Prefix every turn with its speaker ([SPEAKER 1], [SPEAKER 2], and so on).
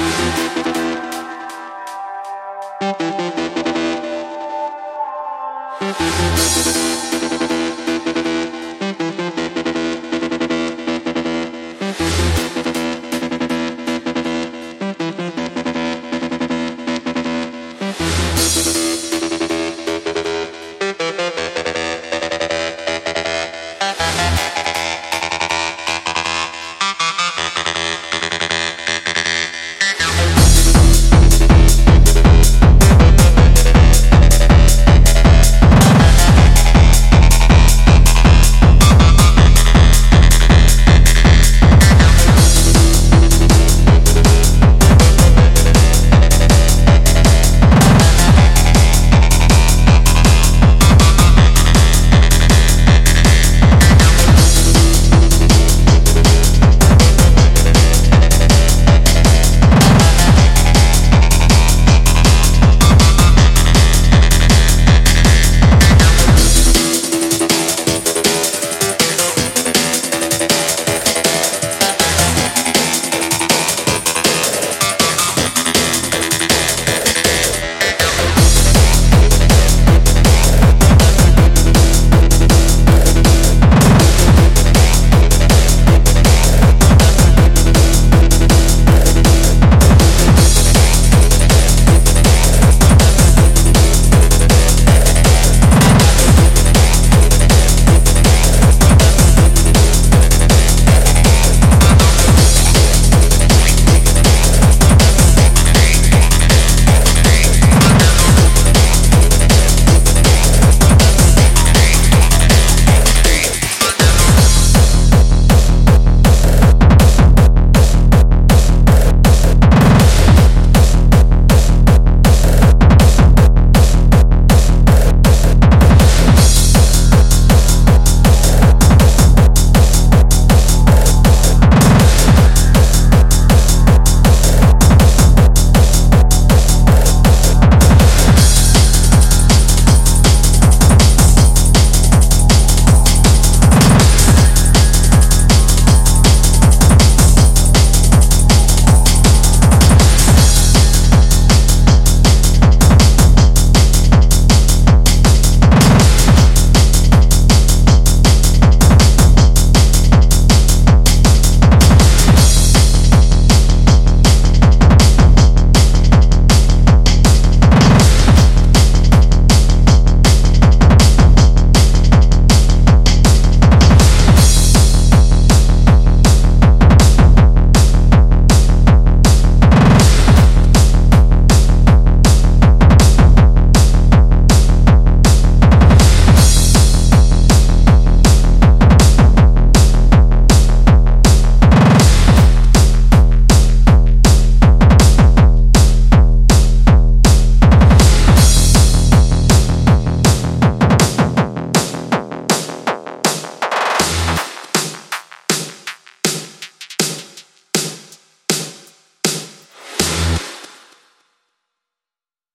[SPEAKER 1] you